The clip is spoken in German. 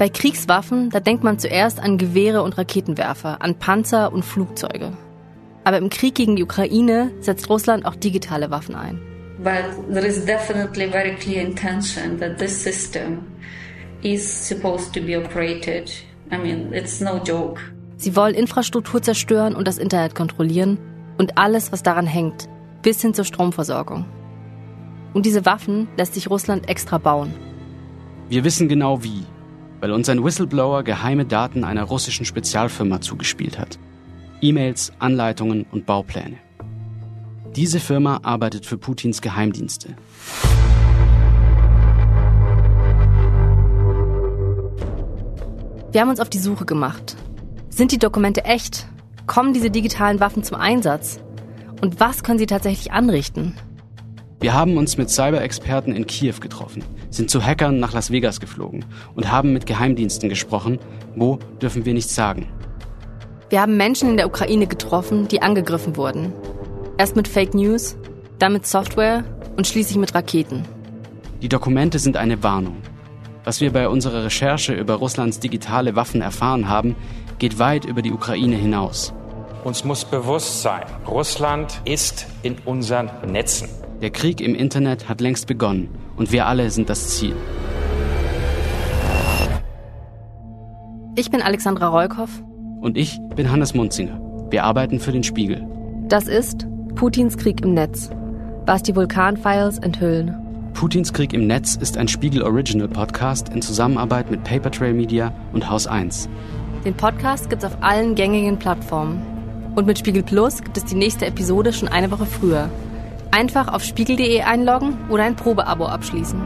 Bei Kriegswaffen, da denkt man zuerst an Gewehre und Raketenwerfer, an Panzer und Flugzeuge. Aber im Krieg gegen die Ukraine setzt Russland auch digitale Waffen ein. But there is definitely very clear intention that this system is supposed to be operated. I mean, it's no joke. Sie wollen Infrastruktur zerstören und das Internet kontrollieren und alles, was daran hängt, bis hin zur Stromversorgung. Und diese Waffen lässt sich Russland extra bauen. Wir wissen genau wie, weil uns ein Whistleblower geheime Daten einer russischen Spezialfirma zugespielt hat. E-Mails, Anleitungen und Baupläne. Diese Firma arbeitet für Putins Geheimdienste. Wir haben uns auf die Suche gemacht. Sind die Dokumente echt? Kommen diese digitalen Waffen zum Einsatz? Und was können sie tatsächlich anrichten? Wir haben uns mit Cyber-Experten in Kiew getroffen, sind zu Hackern nach Las Vegas geflogen und haben mit Geheimdiensten gesprochen. Wo dürfen wir nichts sagen? Wir haben Menschen in der Ukraine getroffen, die angegriffen wurden. Erst mit Fake News, dann mit Software und schließlich mit Raketen. Die Dokumente sind eine Warnung. Was wir bei unserer Recherche über Russlands digitale Waffen erfahren haben, geht weit über die Ukraine hinaus. Uns muss bewusst sein, Russland ist in unseren Netzen. Der Krieg im Internet hat längst begonnen und wir alle sind das Ziel. Ich bin Alexandra Rollkoff. Und ich bin Hannes Munzinger. Wir arbeiten für den Spiegel. Das ist Putins Krieg im Netz. Was die Vulkan-Files enthüllen. Putins Krieg im Netz ist ein Spiegel Original Podcast in Zusammenarbeit mit Papertrail Media und Haus 1. Den Podcast gibt's auf allen gängigen Plattformen. Und mit Spiegel Plus gibt es die nächste Episode schon eine Woche früher. Einfach auf spiegel.de einloggen oder ein Probeabo abschließen.